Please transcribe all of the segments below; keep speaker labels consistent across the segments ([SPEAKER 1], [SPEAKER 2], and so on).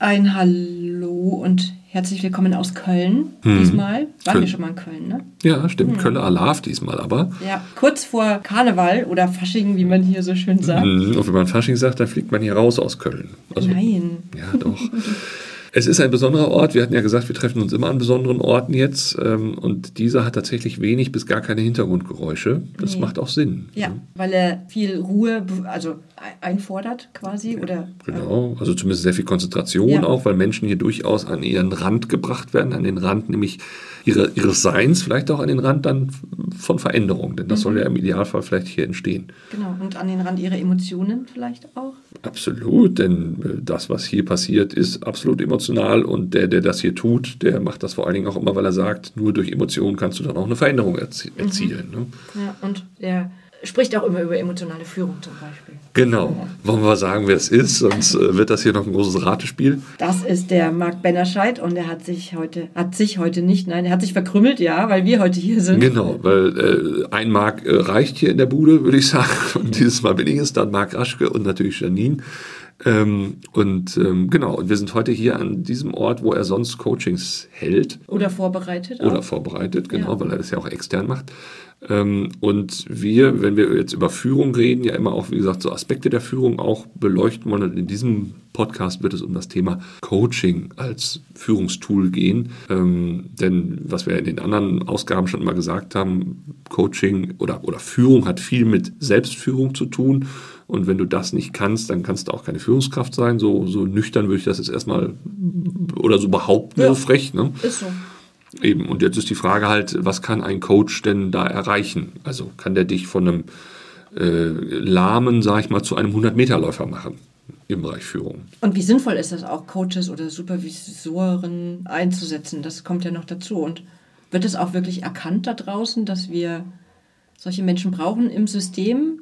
[SPEAKER 1] Ein Hallo und herzlich willkommen aus Köln hm. diesmal. Waren Köln. wir schon mal in Köln, ne?
[SPEAKER 2] Ja, stimmt. Hm. Köln Alarv diesmal aber.
[SPEAKER 1] Ja, kurz vor Karneval oder Fasching, wie man hier so schön sagt.
[SPEAKER 2] Hm. Und wenn man Fasching sagt, dann fliegt man hier raus aus Köln.
[SPEAKER 1] Also, Nein.
[SPEAKER 2] Ja, doch. Es ist ein besonderer Ort. Wir hatten ja gesagt, wir treffen uns immer an besonderen Orten jetzt. Ähm, und dieser hat tatsächlich wenig bis gar keine Hintergrundgeräusche. Das nee. macht auch Sinn.
[SPEAKER 1] Ja, weil er viel Ruhe, also einfordert quasi oder
[SPEAKER 2] genau also zumindest sehr viel Konzentration ja. auch weil Menschen hier durchaus an ihren Rand gebracht werden an den Rand nämlich ihre, ihres Seins vielleicht auch an den Rand dann von Veränderung denn das mhm. soll ja im Idealfall vielleicht hier entstehen
[SPEAKER 1] genau und an den Rand ihrer Emotionen vielleicht auch
[SPEAKER 2] absolut denn äh, das was hier passiert ist absolut emotional und der der das hier tut der macht das vor allen Dingen auch immer weil er sagt nur durch Emotionen kannst du dann auch eine Veränderung erzie mhm. erzielen
[SPEAKER 1] mhm. ne? ja und der spricht auch immer über emotionale Führung zum Beispiel.
[SPEAKER 2] Genau. Wollen wir sagen, wer es ist, sonst äh, wird das hier noch ein großes Ratespiel.
[SPEAKER 1] Das ist der Marc Bennerscheid und er hat sich heute, hat sich heute nicht, nein, er hat sich verkrümmelt, ja, weil wir heute hier sind.
[SPEAKER 2] Genau, weil äh, ein Marc äh, reicht hier in der Bude, würde ich sagen. Und dieses Mal bin ich es, dann Marc Raschke und natürlich Janine. Ähm, und ähm, genau, und wir sind heute hier an diesem Ort, wo er sonst Coachings hält.
[SPEAKER 1] Oder vorbereitet.
[SPEAKER 2] Oder auch. vorbereitet, genau, ja. weil er das ja auch extern macht. Ähm, und wir, wenn wir jetzt über Führung reden, ja immer auch, wie gesagt, so Aspekte der Führung auch beleuchten wollen. Und in diesem Podcast wird es um das Thema Coaching als Führungstool gehen. Ähm, denn was wir in den anderen Ausgaben schon immer gesagt haben, Coaching oder, oder Führung hat viel mit Selbstführung zu tun. Und wenn du das nicht kannst, dann kannst du auch keine Führungskraft sein. So, so nüchtern würde ich das jetzt erstmal oder so behaupten, ja, so frech. Ne? Ist so. Eben, und jetzt ist die Frage halt, was kann ein Coach denn da erreichen? Also kann der dich von einem äh, lahmen, sag ich mal, zu einem 100-Meter-Läufer machen im Bereich Führung?
[SPEAKER 1] Und wie sinnvoll ist das auch, Coaches oder Supervisoren einzusetzen? Das kommt ja noch dazu. Und wird es auch wirklich erkannt da draußen, dass wir solche Menschen brauchen im System?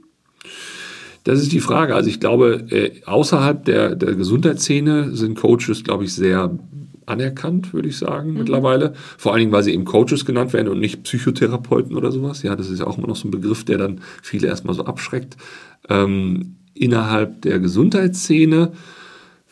[SPEAKER 2] Das ist die Frage. Also ich glaube, äh, außerhalb der, der Gesundheitsszene sind Coaches, glaube ich, sehr anerkannt, würde ich sagen, mhm. mittlerweile. Vor allen Dingen, weil sie eben Coaches genannt werden und nicht Psychotherapeuten oder sowas. Ja, das ist ja auch immer noch so ein Begriff, der dann viele erstmal so abschreckt. Ähm, innerhalb der Gesundheitsszene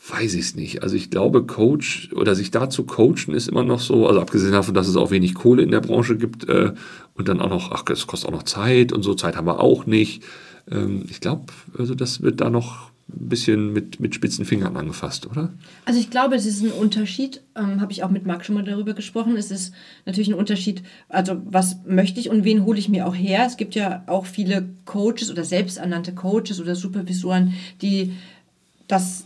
[SPEAKER 2] weiß ich es nicht. Also ich glaube, Coach oder sich da zu coachen ist immer noch so, also abgesehen davon, dass es auch wenig Kohle in der Branche gibt äh, und dann auch noch, ach, es kostet auch noch Zeit und so Zeit haben wir auch nicht. Ähm, ich glaube, also das wird da noch ein bisschen mit, mit spitzen Fingern angefasst, oder?
[SPEAKER 1] Also ich glaube, es ist ein Unterschied, ähm, habe ich auch mit Marc schon mal darüber gesprochen, es ist natürlich ein Unterschied, also was möchte ich und wen hole ich mir auch her? Es gibt ja auch viele Coaches oder selbsternannte Coaches oder Supervisoren, die das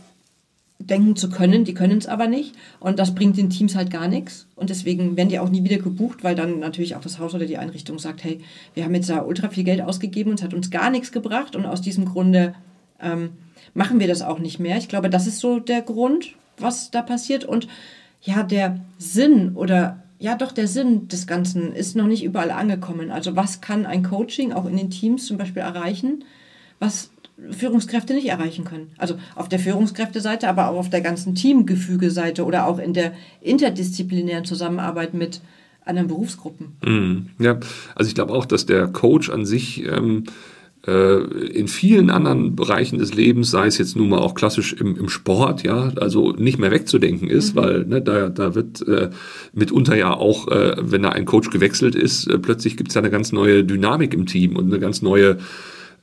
[SPEAKER 1] denken zu können, die können es aber nicht und das bringt den Teams halt gar nichts und deswegen werden die auch nie wieder gebucht, weil dann natürlich auch das Haus oder die Einrichtung sagt, hey, wir haben jetzt da ultra viel Geld ausgegeben und es hat uns gar nichts gebracht und aus diesem Grunde ähm, machen wir das auch nicht mehr. Ich glaube, das ist so der Grund, was da passiert. Und ja, der Sinn oder ja, doch der Sinn des Ganzen ist noch nicht überall angekommen. Also was kann ein Coaching auch in den Teams zum Beispiel erreichen, was Führungskräfte nicht erreichen können. Also auf der Führungskräfteseite, aber auch auf der ganzen Teamgefüge-Seite oder auch in der interdisziplinären Zusammenarbeit mit anderen Berufsgruppen.
[SPEAKER 2] Mm, ja, also ich glaube auch, dass der Coach an sich ähm, äh, in vielen anderen Bereichen des Lebens, sei es jetzt nun mal auch klassisch im, im Sport, ja, also nicht mehr wegzudenken ist, mhm. weil ne, da, da wird äh, mitunter ja auch, äh, wenn da ein Coach gewechselt ist, äh, plötzlich gibt es ja eine ganz neue Dynamik im Team und eine ganz neue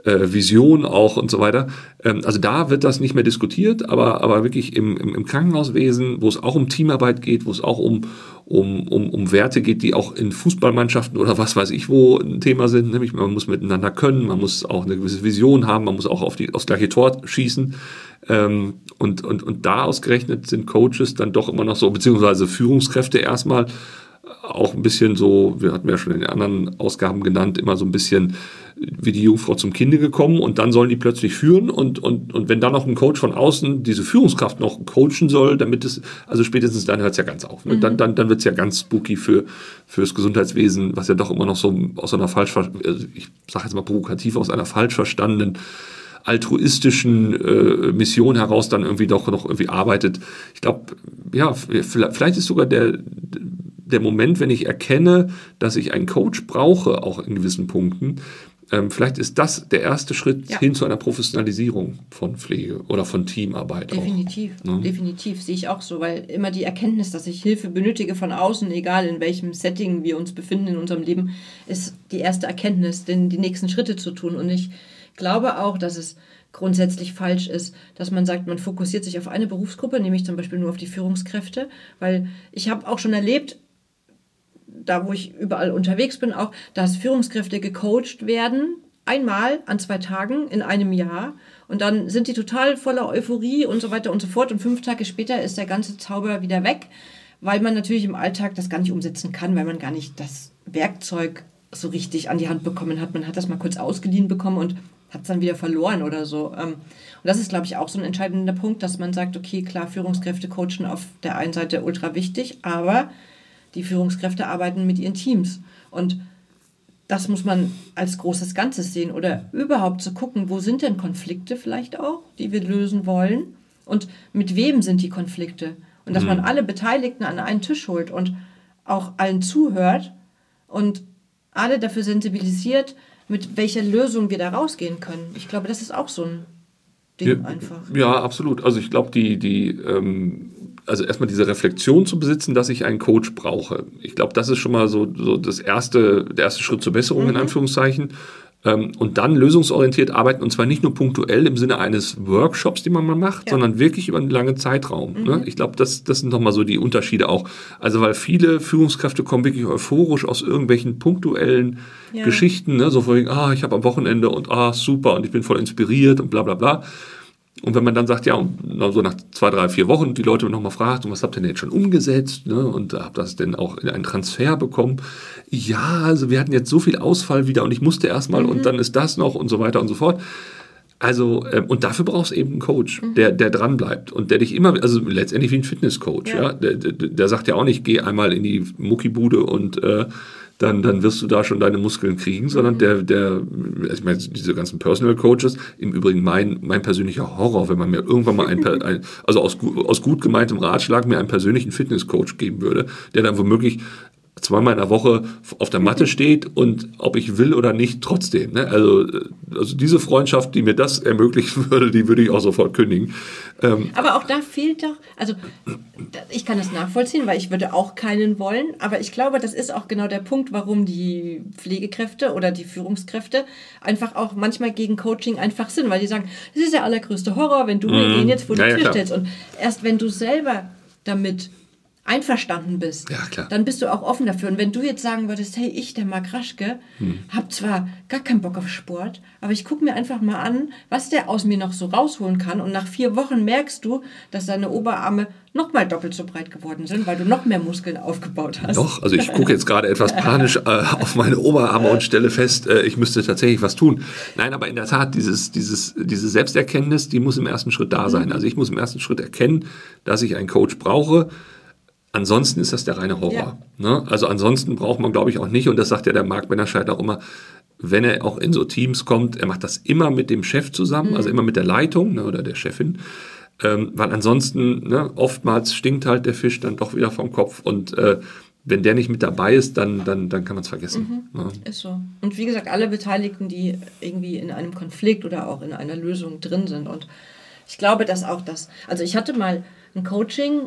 [SPEAKER 2] äh, Vision auch und so weiter. Ähm, also da wird das nicht mehr diskutiert, aber, aber wirklich im, im, im Krankenhauswesen, wo es auch um Teamarbeit geht, wo es auch um, um, um, um Werte geht, die auch in Fußballmannschaften oder was weiß ich wo ein Thema sind, nämlich man muss miteinander können, man muss auch eine gewisse Vision haben, man muss auch auf die, aufs gleiche Tor schießen. Ähm, und, und, und da ausgerechnet sind Coaches dann doch immer noch so, beziehungsweise Führungskräfte erstmal auch ein bisschen so, wir hatten ja schon in den anderen Ausgaben genannt, immer so ein bisschen wie die Jungfrau zum Kinde gekommen und dann sollen die plötzlich führen und, und, und wenn dann noch ein Coach von außen diese Führungskraft noch coachen soll, damit es, also spätestens dann hört es ja ganz auf. Ne? Mhm. Dann, dann, dann wird es ja ganz spooky für fürs Gesundheitswesen, was ja doch immer noch so aus einer falsch, also ich sage jetzt mal provokativ, aus einer falsch verstandenen altruistischen äh, Mission heraus dann irgendwie doch noch irgendwie arbeitet. Ich glaube, ja, vielleicht ist sogar der der Moment, wenn ich erkenne, dass ich einen Coach brauche, auch in gewissen Punkten, Ähm, vielleicht ist das der erste Schritt
[SPEAKER 1] Ja.
[SPEAKER 2] hin zu einer Professionalisierung von Pflege oder von Teamarbeit.
[SPEAKER 1] Definitiv,
[SPEAKER 2] Auch, ne?
[SPEAKER 1] definitiv sehe ich auch so, weil immer die Erkenntnis, dass ich Hilfe benötige von außen, egal in welchem Setting wir uns befinden in unserem Leben, ist die erste Erkenntnis, denn die nächsten Schritte zu tun. Und ich glaube auch, dass es grundsätzlich falsch ist, dass man sagt, man fokussiert sich auf eine Berufsgruppe, nämlich zum Beispiel nur auf die Führungskräfte, weil ich habe auch schon erlebt, da wo ich überall unterwegs bin, auch, dass Führungskräfte gecoacht werden, einmal an zwei Tagen in einem Jahr. Und dann sind die total voller Euphorie und so weiter und so fort. Und fünf Tage später ist der ganze Zauber wieder weg, weil man natürlich im Alltag das gar nicht umsetzen kann, weil man gar nicht das Werkzeug so richtig an die Hand bekommen hat. Man hat das mal kurz ausgeliehen bekommen und hat es dann wieder verloren oder so. Ähm, Und das ist, glaube ich, auch so ein entscheidender Punkt, dass man sagt, okay, klar, Führungskräfte coachen auf der einen Seite ultra wichtig, aber die Führungskräfte arbeiten mit ihren Teams. Und das muss man als großes Ganzes sehen oder überhaupt zu gucken, wo sind denn Konflikte vielleicht auch, die wir lösen wollen und mit wem sind die Konflikte. Und dass man alle Beteiligten an einen Tisch holt und auch allen zuhört und alle dafür sensibilisiert, mit welcher Lösung wir da rausgehen können. Ich glaube, das ist auch so ein Ding
[SPEAKER 2] Ja,
[SPEAKER 1] einfach.
[SPEAKER 2] Ja, absolut. Also ich glaube, die, die, ähm, also erstmal diese Reflexion zu besitzen, dass ich einen Coach brauche. Ich glaube, das ist schon mal so, so das erste, der erste Schritt zur Besserung
[SPEAKER 1] Mhm.
[SPEAKER 2] in Anführungszeichen. Ähm, und dann lösungsorientiert arbeiten und zwar nicht nur punktuell im Sinne eines Workshops, den man mal macht,
[SPEAKER 1] Ja.
[SPEAKER 2] sondern wirklich über einen langen Zeitraum.
[SPEAKER 1] Mhm.
[SPEAKER 2] Ne? Ich glaube, das, das sind nochmal so die Unterschiede auch. Also weil viele Führungskräfte kommen wirklich euphorisch aus irgendwelchen punktuellen
[SPEAKER 1] Ja.
[SPEAKER 2] Geschichten, ne? so vorhin, ah, ich habe am Wochenende und ah, super und ich bin voll inspiriert und bla bla bla. Und wenn man dann sagt, ja, und so nach zwei, drei, vier Wochen die Leute nochmal fragt, und was habt ihr denn jetzt schon umgesetzt? Ne? Und habt das denn auch in einen Transfer bekommen? Ja, also wir hatten jetzt so viel Ausfall wieder und ich musste erstmal und dann ist das noch und so weiter und so fort. Also, ähm, und dafür brauchst du eben einen Coach, der, der dran bleibt und der dich immer, also letztendlich wie ein Fitnesscoach, ja.
[SPEAKER 1] Ja.
[SPEAKER 2] Der, der, der sagt ja auch nicht, geh einmal in die Muckibude und äh, dann, dann wirst du da schon deine Muskeln kriegen, sondern der, der, also ich meine, diese ganzen Personal Coaches, im Übrigen mein, mein persönlicher Horror, wenn man mir irgendwann mal ein, ein also aus, aus gut gemeintem Ratschlag mir einen persönlichen Fitnesscoach geben würde, der dann womöglich zweimal in der Woche auf der Matte steht und ob ich will oder nicht, trotzdem. Ne? Also, äh, also diese Freundschaft, die mir das ermöglichen würde, die würde ich auch sofort kündigen. Ähm,
[SPEAKER 1] Aber auch da fehlt doch, also ich kann das nachvollziehen, weil ich würde auch keinen wollen, aber ich glaube, das ist auch genau der Punkt, warum die Pflegekräfte oder die Führungskräfte einfach auch manchmal gegen Coaching einfach sind, weil die sagen, das ist der allergrößte Horror, wenn du mir den jetzt vor die
[SPEAKER 2] Mhm. Ja, ja,
[SPEAKER 1] Tür
[SPEAKER 2] klar.
[SPEAKER 1] stellst. Und erst wenn du selber damit einverstanden bist,
[SPEAKER 2] Ja,
[SPEAKER 1] dann bist du auch offen dafür. Und wenn du jetzt sagen würdest, hey, ich, der Marc Raschke,
[SPEAKER 2] Hm.
[SPEAKER 1] hab zwar gar keinen Bock auf Sport, aber ich gucke mir einfach mal an, was der aus mir noch so rausholen kann. Und nach vier Wochen merkst du, dass deine Oberarme noch mal doppelt so breit geworden sind, weil du noch mehr Muskeln aufgebaut hast.
[SPEAKER 2] Doch, also ich gucke jetzt gerade etwas panisch äh, auf meine Oberarme und stelle fest, äh, ich müsste tatsächlich was tun. Nein, aber in der Tat, dieses, dieses, diese Selbsterkenntnis, die muss im ersten Schritt da sein. Also ich muss im ersten Schritt erkennen, dass ich einen Coach brauche. Ansonsten ist das der reine Horror. Ne? Also ansonsten braucht man, glaube ich, auch nicht, und das sagt ja der Marc Bennerscheid auch immer, wenn er auch in so Teams kommt, er macht das immer mit dem Chef zusammen, also immer mit der Leitung ne, oder der Chefin. Ähm, weil ansonsten, ne, oftmals stinkt halt der Fisch dann doch wieder vom Kopf und äh, wenn der nicht mit dabei ist, dann, dann, dann kann man es vergessen. Ne?
[SPEAKER 1] Ist so. Und wie gesagt, alle Beteiligten, die irgendwie in einem Konflikt oder auch in einer Lösung drin sind. Und ich glaube, dass auch das. Also ich hatte mal ein Coaching,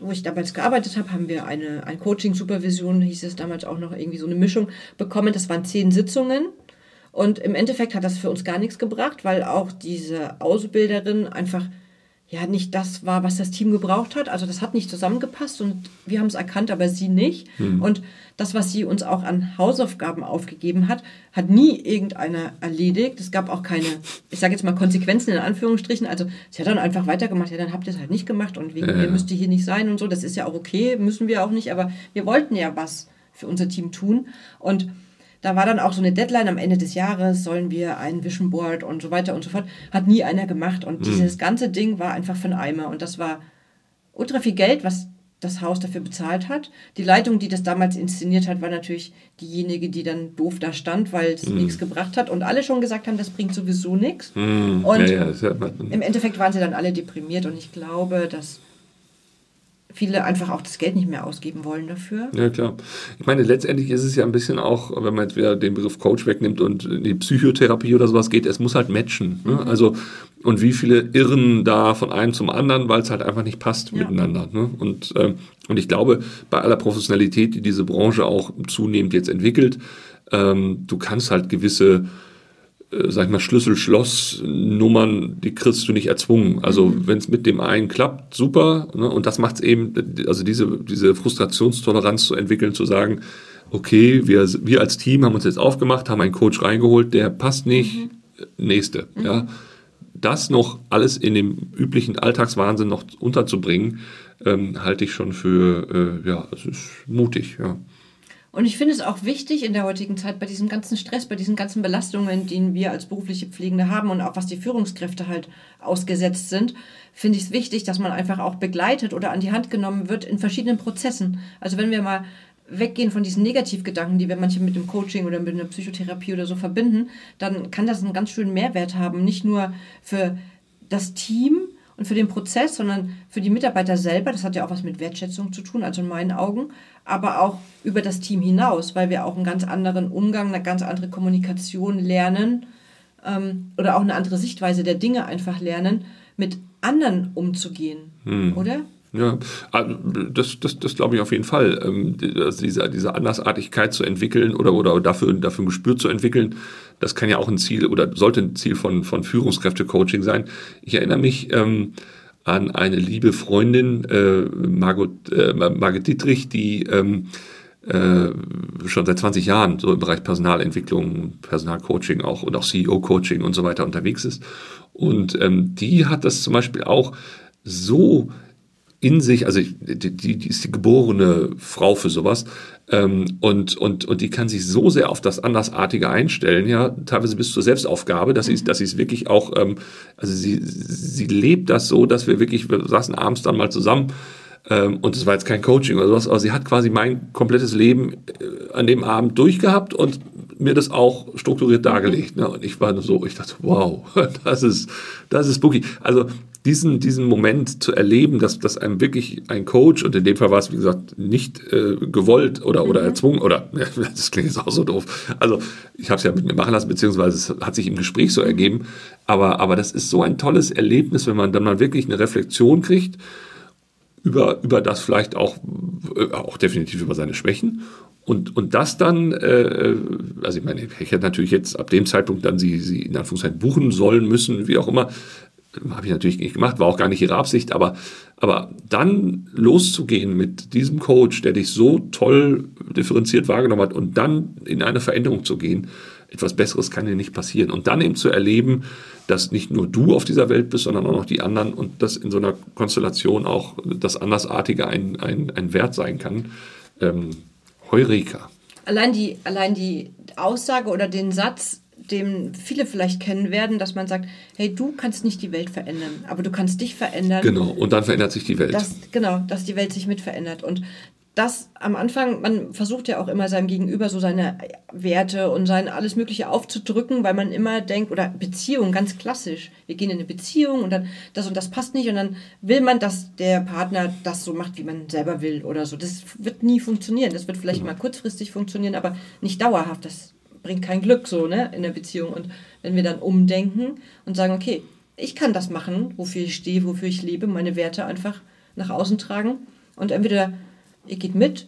[SPEAKER 1] wo ich damals gearbeitet habe, haben wir eine ein Coaching-Supervision, hieß es damals auch noch irgendwie so eine Mischung bekommen. Das waren zehn Sitzungen. Und im Endeffekt hat das für uns gar nichts gebracht, weil auch diese Ausbilderin einfach ja nicht das war, was das Team gebraucht hat. Also das hat nicht zusammengepasst und wir haben es erkannt, aber sie nicht. Und das, was sie uns auch an Hausaufgaben aufgegeben hat, hat nie irgendeiner erledigt. Es gab auch keine, ich sage jetzt mal Konsequenzen in Anführungsstrichen. Also sie hat dann einfach weitergemacht. Ja, dann habt ihr es halt nicht gemacht und wegen
[SPEAKER 2] Ja, ja.
[SPEAKER 1] müsst ihr hier nicht sein und so. Das ist ja auch okay, müssen wir auch nicht. Aber wir wollten ja was für unser Team tun und da war dann auch so eine Deadline am Ende des Jahres, sollen wir ein Vision Board und so weiter und so fort. Hat nie einer gemacht. Und dieses ganze Ding war einfach für einen Eimer. Und das war ultra viel Geld, was das Haus dafür bezahlt hat. Die Leitung, die das damals inszeniert hat, war natürlich diejenige, die dann doof da stand, weil es nichts gebracht hat. Und alle schon gesagt haben, das bringt sowieso nichts. Und
[SPEAKER 2] ja, ja,
[SPEAKER 1] im Endeffekt waren sie dann alle deprimiert. Und ich glaube, dass viele einfach auch das Geld nicht mehr ausgeben wollen dafür.
[SPEAKER 2] Ja, klar. Ich meine, letztendlich ist es ja ein bisschen auch, wenn man jetzt wieder den Begriff Coach wegnimmt und in die Psychotherapie oder sowas geht, es muss halt matchen. Ne? Mhm. Also, und wie viele irren da von einem zum anderen, weil es halt einfach nicht passt ja. miteinander. Ne? Und, ähm, und ich glaube, bei aller Professionalität, die diese Branche auch zunehmend jetzt entwickelt, ähm, du kannst halt gewisse sag ich mal, Schlüssel-Schloss-Nummern, die kriegst du nicht erzwungen. Also mhm. wenn es mit dem einen klappt, super. Ne? Und das macht es eben, also diese, diese Frustrationstoleranz zu entwickeln, zu sagen, okay, wir, wir als Team haben uns jetzt aufgemacht, haben einen Coach reingeholt, der passt nicht, mhm. nächste. Mhm. Ja. Das noch alles in dem üblichen Alltagswahnsinn noch unterzubringen, ähm, halte ich schon für, äh, ja, es ist mutig, ja.
[SPEAKER 1] Und ich finde es auch wichtig in der heutigen Zeit bei diesem ganzen Stress, bei diesen ganzen Belastungen, die wir als berufliche Pflegende haben und auch was die Führungskräfte halt ausgesetzt sind, finde ich es wichtig, dass man einfach auch begleitet oder an die Hand genommen wird in verschiedenen Prozessen. Also wenn wir mal weggehen von diesen Negativgedanken, die wir manche mit dem Coaching oder mit einer Psychotherapie oder so verbinden, dann kann das einen ganz schönen Mehrwert haben. Nicht nur für das Team, und für den Prozess, sondern für die Mitarbeiter selber. Das hat ja auch was mit Wertschätzung zu tun, also in meinen Augen, aber auch über das Team hinaus, weil wir auch einen ganz anderen Umgang, eine ganz andere Kommunikation lernen ähm, oder auch eine andere Sichtweise der Dinge einfach lernen, mit anderen umzugehen, hm. oder?
[SPEAKER 2] Ja, ah, das, das, das glaube ich auf jeden Fall. Ähm, diese, diese Andersartigkeit zu entwickeln oder, oder dafür, dafür ein Gespür zu entwickeln, das kann ja auch ein Ziel oder sollte ein Ziel von, von Führungskräfte-Coaching sein. Ich erinnere mich ähm, an eine liebe Freundin, äh, Margot, äh, Margit Dietrich, die ähm, äh, schon seit 20 Jahren so im Bereich Personalentwicklung, Personalcoaching auch und auch CEO-Coaching und so weiter unterwegs ist. Und ähm, die hat das zum Beispiel auch so in sich, also die, die ist die geborene Frau für sowas ähm, und, und, und die kann sich so sehr auf das Andersartige einstellen, ja, teilweise bis zur Selbstaufgabe, dass sie dass es wirklich auch, ähm, also sie, sie lebt das so, dass wir wirklich, wir saßen abends dann mal zusammen ähm, und es war jetzt kein Coaching oder sowas, aber sie hat quasi mein komplettes Leben äh, an dem Abend durchgehabt und mir das auch strukturiert dargelegt. Ne? Und ich war nur so, ich dachte, wow, das ist, das ist spooky. Also diesen, diesen Moment zu erleben, dass, dass einem wirklich ein Coach, und in dem Fall war es, wie gesagt, nicht äh, gewollt oder, oder mhm. erzwungen, oder das klingt jetzt auch so doof. Also ich habe es ja mit mir machen lassen, beziehungsweise es hat sich im Gespräch so ergeben. Aber, aber das ist so ein tolles Erlebnis, wenn man dann mal wirklich eine Reflexion kriegt über, über das vielleicht auch, äh, auch definitiv über seine Schwächen und, und das dann, äh, also ich meine, ich hätte natürlich jetzt ab dem Zeitpunkt dann sie, sie in Anführungszeichen buchen sollen müssen, wie auch immer, habe ich natürlich nicht gemacht, war auch gar nicht ihre Absicht, aber, aber dann loszugehen mit diesem Coach, der dich so toll differenziert wahrgenommen hat und dann in eine Veränderung zu gehen, etwas Besseres kann dir nicht passieren. Und dann eben zu erleben, dass nicht nur du auf dieser Welt bist, sondern auch noch die anderen und dass in so einer Konstellation auch das Andersartige ein, ein, ein Wert sein kann. Ähm, Heureka.
[SPEAKER 1] Allein die, allein die Aussage oder den Satz, dem viele vielleicht kennen werden, dass man sagt, hey, du kannst nicht die Welt verändern, aber du kannst dich verändern.
[SPEAKER 2] Genau, und dann verändert sich die Welt.
[SPEAKER 1] Das, genau, dass die Welt sich mit verändert. Und das am Anfang, man versucht ja auch immer seinem Gegenüber so seine Werte und sein alles Mögliche aufzudrücken, weil man immer denkt, oder Beziehung, ganz klassisch. Wir gehen in eine Beziehung und dann das und das passt nicht und dann will man, dass der Partner das so macht, wie man selber will oder so. Das wird nie funktionieren. Das wird vielleicht genau. mal kurzfristig funktionieren, aber nicht dauerhaft. Das bringt kein Glück so, ne, in der Beziehung. Und wenn wir dann umdenken und sagen, okay, ich kann das machen, wofür ich stehe, wofür ich lebe, meine Werte einfach nach außen tragen und entweder ihr geht mit,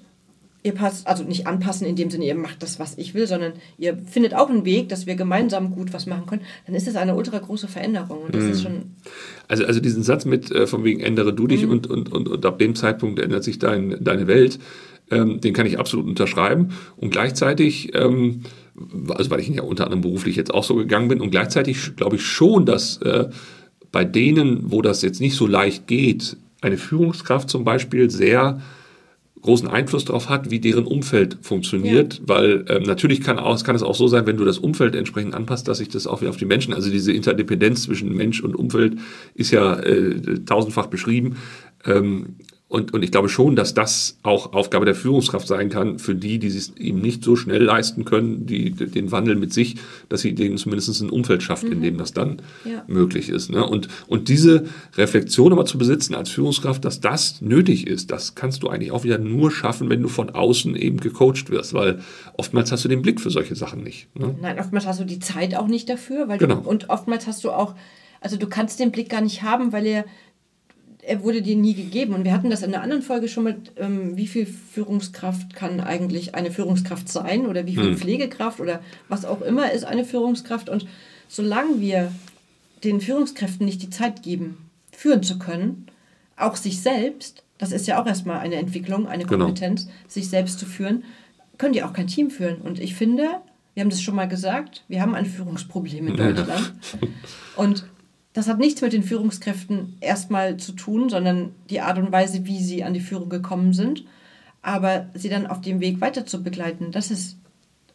[SPEAKER 1] ihr passt, also nicht anpassen in dem Sinne, ihr macht das, was ich will, sondern ihr findet auch einen Weg, dass wir gemeinsam gut was machen können, dann ist das eine ultra große Veränderung. Und das mm. ist schon.
[SPEAKER 2] Also, also diesen Satz mit äh, von wegen ändere du dich mm. und, und, und, und ab dem Zeitpunkt ändert sich dein, deine Welt, ähm, den kann ich absolut unterschreiben. Und gleichzeitig ähm, also weil ich ja unter anderem beruflich jetzt auch so gegangen bin und gleichzeitig glaube ich schon, dass äh, bei denen, wo das jetzt nicht so leicht geht, eine Führungskraft zum Beispiel sehr großen Einfluss darauf hat, wie deren Umfeld funktioniert, ja. weil ähm, natürlich kann, auch, kann es auch so sein, wenn du das Umfeld entsprechend anpasst, dass sich das auch wieder auf die Menschen, also diese Interdependenz zwischen Mensch und Umfeld ist ja äh, tausendfach beschrieben. Ähm, und, und ich glaube schon, dass das auch Aufgabe der Führungskraft sein kann, für die, die es eben nicht so schnell leisten können, die, den Wandel mit sich, dass sie denen zumindest ein Umfeld schafft, mhm. in dem das dann ja. möglich ist. Ne? Und, und diese Reflexion aber zu besitzen als Führungskraft, dass das nötig ist, das kannst du eigentlich auch wieder nur schaffen, wenn du von außen eben gecoacht wirst, weil oftmals hast du den Blick für solche Sachen nicht. Ne?
[SPEAKER 1] Nein, oftmals hast du die Zeit auch nicht dafür, weil genau. du, und oftmals hast du auch, also du kannst den Blick gar nicht haben, weil er er wurde dir nie gegeben. Und wir hatten das in einer anderen Folge schon mit, ähm, wie viel Führungskraft kann eigentlich eine Führungskraft sein oder wie viel hm. Pflegekraft oder was auch immer ist eine Führungskraft. Und solange wir den Führungskräften nicht die Zeit geben, führen zu können, auch sich selbst, das ist ja auch erstmal eine Entwicklung, eine genau. Kompetenz, genau. sich selbst zu führen, können die auch kein Team führen. Und ich finde, wir haben das schon mal gesagt, wir haben ein Führungsproblem in Deutschland. Und das hat nichts mit den Führungskräften erstmal zu tun, sondern die Art und Weise, wie sie an die Führung gekommen sind. Aber sie dann auf dem Weg weiter zu begleiten, das ist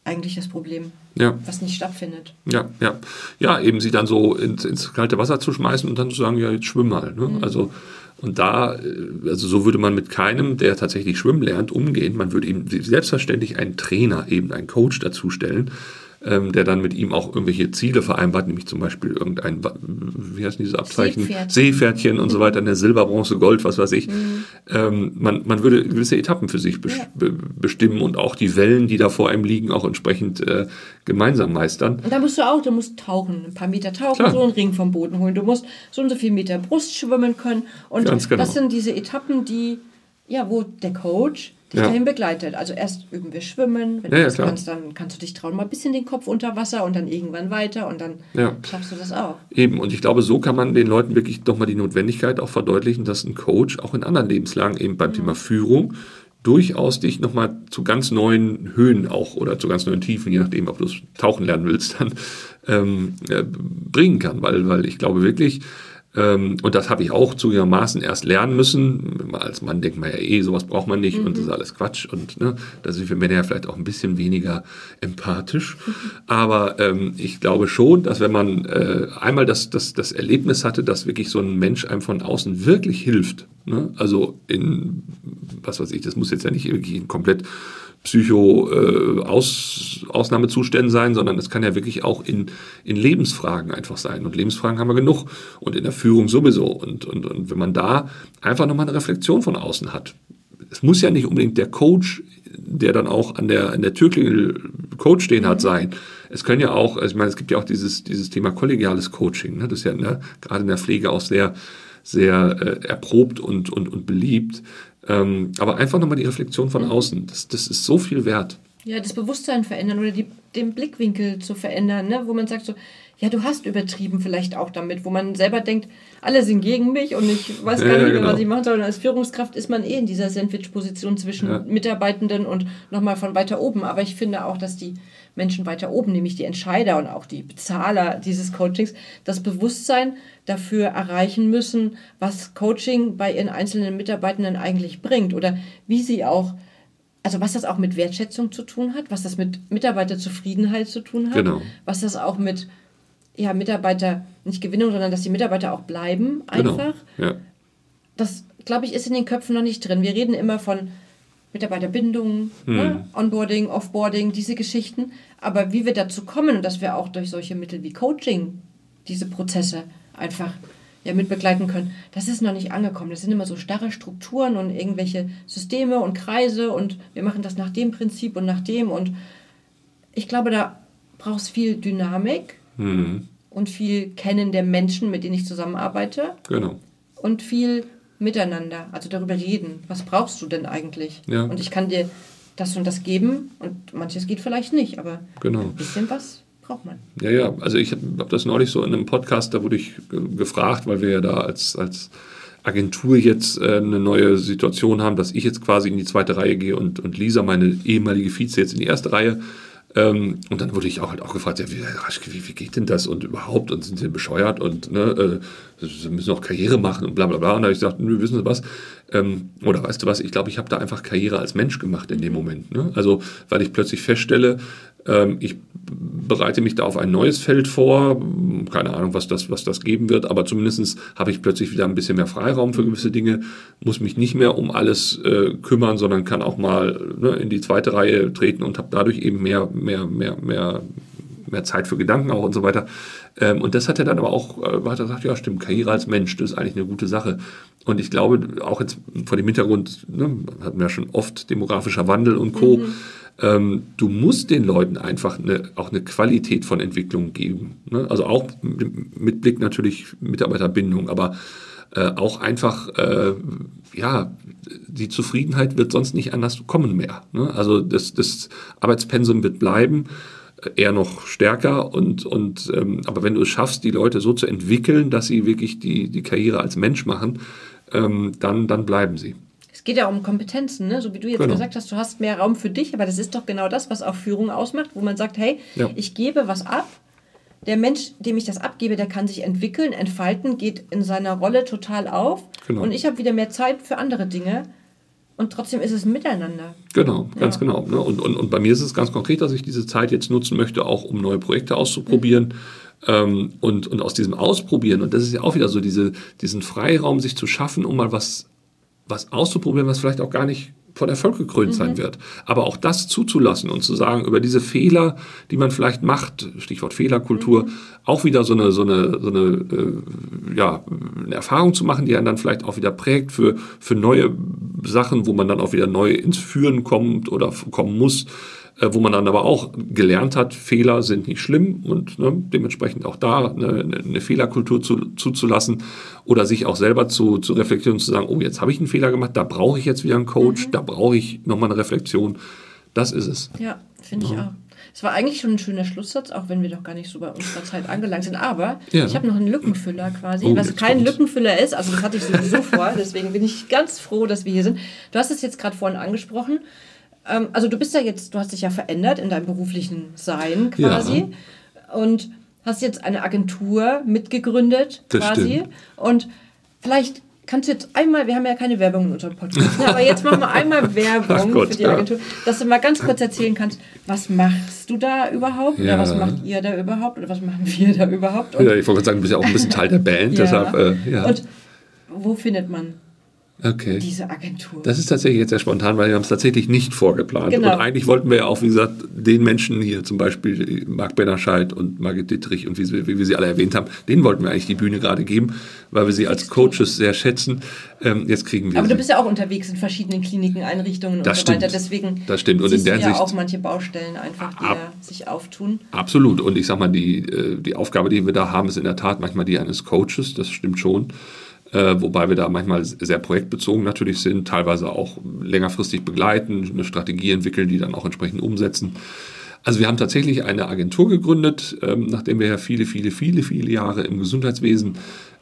[SPEAKER 1] eigentlich das Problem, ja. was nicht stattfindet.
[SPEAKER 2] Ja, ja. Ja, eben sie dann so ins, ins kalte Wasser zu schmeißen und dann zu sagen, ja, jetzt schwimm mal. Ne? Mhm. Also und da, äh, also so würde man mit keinem, der tatsächlich schwimmen lernt, umgehen. Man würde ihm selbstverständlich einen Trainer, eben einen Coach dazu stellen, ähm, der dann mit ihm auch irgendwelche Ziele vereinbart, nämlich zum Beispiel irgendein, wie heißt dieses Abzeichen? Seepferdchen, Seepferdchen und so weiter, eine Silber, Bronze, Gold, was weiß ich. Mhm. Ähm, man, man würde gewisse Etappen für sich bes ja. bestimmen und auch die Wellen, die da vor einem liegen, auch entsprechend äh, gemeinsam meistern.
[SPEAKER 1] Und da musst du auch, du musst tauchen, ein paar Meter tauchen, Klar. so einen Ring vom Boden holen. Du musst so und so viel Meter Brust schwimmen können. Und genau. das sind diese Etappen, die, ja, wo der Coach dich ja. dahin begleitet. Also erst üben wir Schwimmen, wenn ja, du das ja, kannst, dann kannst du dich trauen, mal ein bisschen den Kopf unter Wasser und dann irgendwann weiter und dann schaffst du das auch.
[SPEAKER 2] Eben, und ich glaube, so kann man den Leuten wirklich nochmal die Notwendigkeit auch verdeutlichen, dass ein Coach auch in anderen Lebenslagen eben beim mhm. Thema Führung durchaus dich nochmal zu ganz neuen Höhen auch oder zu ganz neuen Tiefen, je nachdem, ob du es tauchen lernen willst, dann ähm, äh, bringen kann. Weil, weil ich glaube wirklich, und das habe ich auch zugegebenermaßen erst lernen müssen. Als Mann denkt man ja eh, sowas braucht man nicht mhm. und das ist alles Quatsch. Und ne, da sind wir Männer ja vielleicht auch ein bisschen weniger empathisch. Mhm. Aber ähm, ich glaube schon, dass wenn man äh, einmal das, das, das Erlebnis hatte, dass wirklich so ein Mensch einem von außen wirklich hilft, ne? also in, was weiß ich, das muss jetzt ja nicht irgendwie komplett Psycho-Ausnahmezuständen äh, sein, sondern es kann ja wirklich auch in, in Lebensfragen einfach sein. Und Lebensfragen haben wir genug und in der Führung sowieso. Und, und, und wenn man da einfach nochmal eine Reflexion von außen hat, es muss ja nicht unbedingt der Coach, der dann auch an der, an der Türklingel Coach stehen hat, mhm. sein. Es können ja auch, also ich meine, es gibt ja auch dieses, dieses Thema kollegiales Coaching. Ne? Das ist ja ne, gerade in der Pflege auch sehr, sehr äh, erprobt und, und, und beliebt. Ähm, aber einfach nochmal die Reflexion von mhm. außen, das, das ist so viel wert.
[SPEAKER 1] Ja, das Bewusstsein verändern oder die, den Blickwinkel zu verändern, ne? wo man sagt so, ja, du hast übertrieben vielleicht auch damit, wo man selber denkt, alle sind gegen mich und ich weiß gar ja, nicht, genau. was ich machen soll. Und als Führungskraft ist man eh in dieser Sandwich-Position zwischen ja. Mitarbeitenden und nochmal von weiter oben. Aber ich finde auch, dass die Menschen weiter oben, nämlich die Entscheider und auch die Bezahler dieses Coachings, das Bewusstsein dafür erreichen müssen, was Coaching bei ihren einzelnen Mitarbeitenden eigentlich bringt oder wie sie auch also was das auch mit Wertschätzung zu tun hat, was das mit Mitarbeiterzufriedenheit zu tun hat, genau. was das auch mit ja, Mitarbeiter, nicht Gewinnung, sondern dass die Mitarbeiter auch bleiben genau. einfach. Genau. Ja. Das, glaube ich, ist in den Köpfen noch nicht drin. Wir reden immer von Mitarbeiterbindung, hm. ne? Onboarding, Offboarding, diese Geschichten. Aber wie wir dazu kommen dass wir auch durch solche Mittel wie Coaching diese Prozesse einfach ja, mit begleiten können, das ist noch nicht angekommen. Das sind immer so starre Strukturen und irgendwelche Systeme und Kreise und wir machen das nach dem Prinzip und nach dem. Und ich glaube, da braucht es viel Dynamik mhm. und viel Kennen der Menschen, mit denen ich zusammenarbeite. Genau. Und viel Miteinander, also darüber reden. Was brauchst du denn eigentlich? Ja. Und ich kann dir das und das geben und manches geht vielleicht nicht, aber genau. ein bisschen was braucht man.
[SPEAKER 2] Ja, ja, also ich habe hab das neulich so in einem Podcast, da wurde ich gefragt, weil wir ja da als, als Agentur jetzt äh, eine neue Situation haben, dass ich jetzt quasi in die zweite Reihe gehe und, und Lisa, meine ehemalige Vize, jetzt in die erste Reihe ähm, und dann wurde ich auch halt auch gefragt, ja, wie, wie, wie, geht denn das und überhaupt und sind sie bescheuert und ne, äh, sie müssen auch Karriere machen und bla bla bla. Und da habe ich gesagt, nö, wissen Sie was, ähm, oder weißt du was, ich glaube, ich habe da einfach Karriere als Mensch gemacht in dem Moment. Ne? Also, weil ich plötzlich feststelle, ähm, ich bereite mich da auf ein neues Feld vor, keine Ahnung, was das, was das geben wird, aber zumindest habe ich plötzlich wieder ein bisschen mehr Freiraum für gewisse Dinge, muss mich nicht mehr um alles äh, kümmern, sondern kann auch mal ne, in die zweite Reihe treten und habe dadurch eben mehr, mehr, mehr, mehr, mehr Zeit für Gedanken auch und so weiter. Ähm, und das hat er dann aber auch, äh, hat er gesagt, ja stimmt, Karriere als Mensch, das ist eigentlich eine gute Sache. Und ich glaube, auch jetzt vor dem Hintergrund, ne, hatten wir ja schon oft demografischer Wandel und Co., mhm. ähm, du musst den Leuten einfach eine, auch eine Qualität von Entwicklung geben. Ne? Also auch mit Blick natürlich Mitarbeiterbindung, aber äh, auch einfach, äh, ja, die Zufriedenheit wird sonst nicht anders kommen mehr. Ne? Also das, das Arbeitspensum wird bleiben eher noch stärker und, und ähm, aber wenn du es schaffst, die Leute so zu entwickeln, dass sie wirklich die, die Karriere als Mensch machen, ähm, dann, dann bleiben sie.
[SPEAKER 1] Es geht ja um Kompetenzen, ne? so wie du jetzt genau. gesagt hast, du hast mehr Raum für dich, aber das ist doch genau das, was auch Führung ausmacht, wo man sagt, hey, ja. ich gebe was ab, der Mensch, dem ich das abgebe, der kann sich entwickeln, entfalten, geht in seiner Rolle total auf genau. und ich habe wieder mehr Zeit für andere Dinge und trotzdem ist es ein Miteinander.
[SPEAKER 2] Genau, ganz ja. genau. Ne? Und, und, und bei mir ist es ganz konkret, dass ich diese Zeit jetzt nutzen möchte, auch um neue Projekte auszuprobieren. Mhm. Ähm, und, und aus diesem Ausprobieren, und das ist ja auch wieder so, diese, diesen Freiraum sich zu schaffen, um mal was, was auszuprobieren, was vielleicht auch gar nicht von Erfolg gekrönt mhm. sein wird. Aber auch das zuzulassen und zu sagen, über diese Fehler, die man vielleicht macht, Stichwort Fehlerkultur, mhm. auch wieder so eine, so eine, so eine, äh, ja, eine Erfahrung zu machen, die einen dann vielleicht auch wieder prägt für, für neue Sachen, wo man dann auch wieder neu ins Führen kommt oder kommen muss. Äh, wo man dann aber auch gelernt hat, Fehler sind nicht schlimm und ne, dementsprechend auch da eine, eine Fehlerkultur zu, zuzulassen oder sich auch selber zu, zu reflektieren und zu sagen, oh, jetzt habe ich einen Fehler gemacht, da brauche ich jetzt wieder einen Coach, mhm. da brauche ich nochmal eine Reflexion. Das ist es.
[SPEAKER 1] Ja, finde ich ja. auch. Es war eigentlich schon ein schöner Schlusssatz, auch wenn wir doch gar nicht so bei unserer Zeit angelangt sind. Aber ja. ich habe noch einen Lückenfüller quasi, oh, was kein Lückenfüller ist. Also das hatte ich sowieso vor. Deswegen bin ich ganz froh, dass wir hier sind. Du hast es jetzt gerade vorhin angesprochen. Ähm, also du bist ja jetzt, du hast dich ja verändert in deinem beruflichen Sein quasi. Ja. Und hast jetzt eine Agentur mitgegründet das quasi. Stimmt. Und vielleicht kannst du jetzt einmal, wir haben ja keine Werbung in unserem Podcast, ne, aber jetzt machen wir einmal Werbung Gott, für die Agentur, ja. dass du mal ganz kurz erzählen kannst, was machst du da überhaupt? Ja. Oder was macht ihr da überhaupt? Oder was machen wir da überhaupt?
[SPEAKER 2] Und, ja, ich wollte sagen, du bist ja auch ein bisschen Teil der Band, ja. deshalb, äh, ja.
[SPEAKER 1] Und wo findet man
[SPEAKER 2] Okay.
[SPEAKER 1] Diese Agentur.
[SPEAKER 2] Das ist tatsächlich jetzt sehr spontan, weil wir haben es tatsächlich nicht vorgeplant. Genau. Und eigentlich wollten wir ja auch, wie gesagt, den Menschen hier, zum Beispiel Marc Bennerscheid und Margit Dittrich und wie, wie, wir sie alle erwähnt haben, denen wollten wir eigentlich die Bühne gerade geben, weil wir sie als Coaches sehr schätzen. Ähm, jetzt kriegen wir
[SPEAKER 1] Aber
[SPEAKER 2] sie.
[SPEAKER 1] du bist ja auch unterwegs in verschiedenen Kliniken, Einrichtungen
[SPEAKER 2] das
[SPEAKER 1] und so
[SPEAKER 2] weiter.
[SPEAKER 1] Deswegen
[SPEAKER 2] das stimmt. Und in der
[SPEAKER 1] du ja
[SPEAKER 2] Sicht
[SPEAKER 1] auch manche Baustellen einfach, die ab, sich auftun.
[SPEAKER 2] Absolut. Und ich sag mal, die, äh, die Aufgabe, die wir da haben, ist in der Tat manchmal die eines Coaches. Das stimmt schon äh, wobei wir da manchmal sehr projektbezogen natürlich sind, teilweise auch längerfristig begleiten, eine Strategie entwickeln, die dann auch entsprechend umsetzen. Also wir haben tatsächlich eine Agentur gegründet, ähm, nachdem wir ja viele, viele, viele, viele Jahre im Gesundheitswesen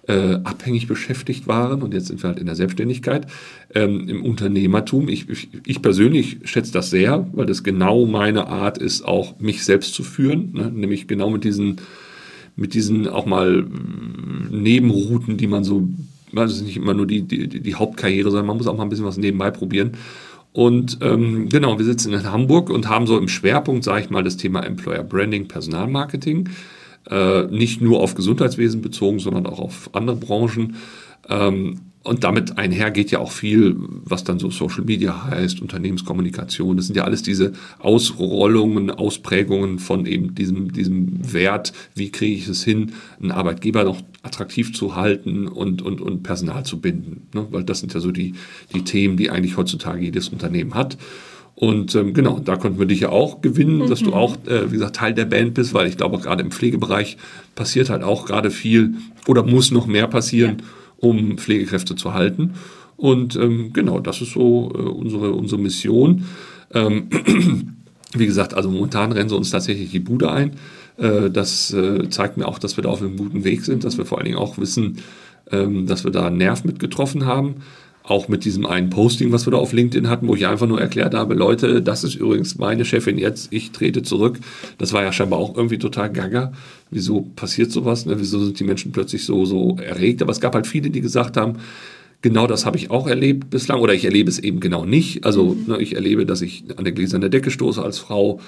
[SPEAKER 2] äh, abhängig beschäftigt waren und jetzt sind wir halt in der Selbstständigkeit, ähm, im Unternehmertum. Ich, ich, ich, persönlich schätze das sehr, weil das genau meine Art ist, auch mich selbst zu führen, ne? nämlich genau mit diesen, mit diesen auch mal Nebenrouten, die man so das ist nicht immer nur die, die, die Hauptkarriere, sondern man muss auch mal ein bisschen was nebenbei probieren. Und ähm, genau, wir sitzen in Hamburg und haben so im Schwerpunkt, sage ich mal, das Thema Employer Branding, Personalmarketing. Äh, nicht nur auf Gesundheitswesen bezogen, sondern auch auf andere Branchen. Ähm, und damit einher geht ja auch viel, was dann so Social Media heißt, Unternehmenskommunikation. Das sind ja alles diese Ausrollungen, Ausprägungen von eben diesem, diesem Wert. Wie kriege ich es hin, einen Arbeitgeber noch attraktiv zu halten und, und, und Personal zu binden? Ne? Weil das sind ja so die, die Themen, die eigentlich heutzutage jedes Unternehmen hat. Und ähm, genau, da konnten wir dich ja auch gewinnen, mhm. dass du mhm. auch, äh, wie gesagt, Teil der Band bist, weil ich glaube, gerade im Pflegebereich passiert halt auch gerade viel oder muss noch mehr passieren. Ja um Pflegekräfte zu halten. Und ähm, genau, das ist so äh, unsere, unsere Mission. Ähm, wie gesagt, also momentan rennen sie uns tatsächlich die Bude ein. Äh, das äh, zeigt mir auch, dass wir da auf einem guten Weg sind, dass wir vor allen Dingen auch wissen, ähm, dass wir da einen Nerv mit getroffen haben. Auch mit diesem einen Posting, was wir da auf LinkedIn hatten, wo ich einfach nur erklärt habe, Leute, das ist übrigens meine Chefin jetzt, ich trete zurück. Das war ja scheinbar auch irgendwie total gaga. Wieso passiert sowas? Ne? Wieso sind die Menschen plötzlich so, so erregt? Aber es gab halt viele, die gesagt haben, Genau das habe ich auch erlebt bislang oder ich erlebe es eben genau nicht. Also mhm. ne, ich erlebe, dass ich an der gläserne Decke stoße als Frau.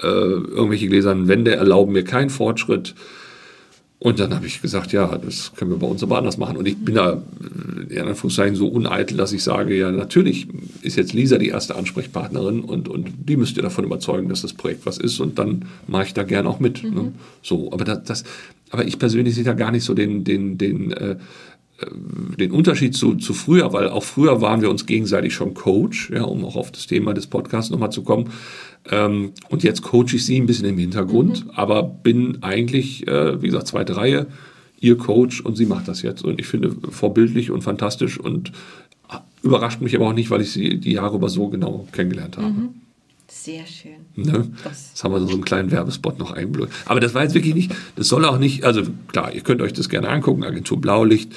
[SPEAKER 2] Äh, irgendwelche gläsernen Wände erlauben mir keinen Fortschritt. Und dann habe ich gesagt, ja, das können wir bei uns aber anders machen. Und ich bin da äh, in Anführungszeichen so uneitel, dass ich sage, ja, natürlich ist jetzt Lisa die erste Ansprechpartnerin und, und die müsst ihr davon überzeugen, dass das Projekt was ist. Und dann mache ich da gern auch mit. Ne? Mhm. Ne? So, aber das, das, aber ich persönlich sehe da gar nicht so den, den, den, äh, den Unterschied zu, zu früher, weil auch früher waren wir uns gegenseitig schon Coach, ja, um auch auf das Thema des Podcasts nochmal zu kommen. Ähm, und jetzt coache ich sie ein bisschen im Hintergrund, mhm. aber bin eigentlich, äh, wie gesagt, zweite Reihe, ihr Coach und sie macht das jetzt. Und ich finde vorbildlich und fantastisch und überrascht mich aber auch nicht, weil ich sie die Jahre über so genau kennengelernt habe. Mhm.
[SPEAKER 1] Sehr schön.
[SPEAKER 2] Ne? Jetzt haben wir so einen kleinen Werbespot noch eingeblöd. Aber das war jetzt wirklich nicht, das soll auch nicht, also klar, ihr könnt euch das gerne angucken, Agentur Blaulicht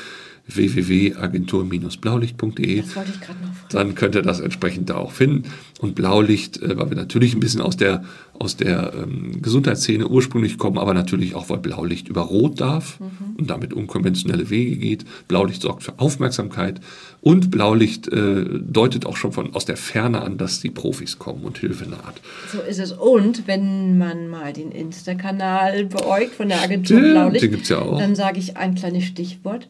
[SPEAKER 2] www.agentur-blaulicht.de. Das wollte ich gerade noch fragen. Dann könnt ihr das entsprechend da auch finden. Und Blaulicht, äh, weil wir natürlich ein bisschen aus der, aus der ähm, Gesundheitsszene ursprünglich kommen, aber natürlich auch, weil Blaulicht über Rot darf mhm. und damit unkonventionelle Wege geht. Blaulicht sorgt für Aufmerksamkeit und Blaulicht äh, deutet auch schon von aus der Ferne an, dass die Profis kommen und Hilfe naht.
[SPEAKER 1] So ist es. Und wenn man mal den Insta-Kanal beäugt von der Agentur Blaulicht, den ja auch. dann sage ich ein kleines Stichwort.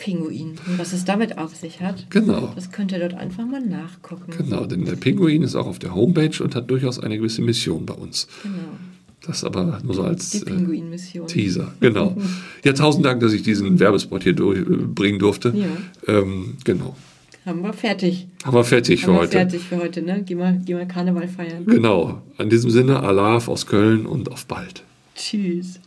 [SPEAKER 1] Pinguin. Und was es damit auf sich hat,
[SPEAKER 2] genau.
[SPEAKER 1] das könnt ihr dort einfach mal nachgucken.
[SPEAKER 2] Genau, denn der Pinguin ist auch auf der Homepage und hat durchaus eine gewisse Mission bei uns.
[SPEAKER 1] Genau.
[SPEAKER 2] Das aber nur so als. Äh, Teaser, genau. ja, tausend Dank, dass ich diesen Werbespot hier durchbringen durfte. Ja. Ähm, genau.
[SPEAKER 1] Haben wir fertig.
[SPEAKER 2] Haben wir fertig Haben für wir heute.
[SPEAKER 1] fertig für heute, ne? Geh mal, geh mal Karneval feiern.
[SPEAKER 2] Genau. In diesem Sinne, Allah aus Köln und auf bald.
[SPEAKER 1] Tschüss.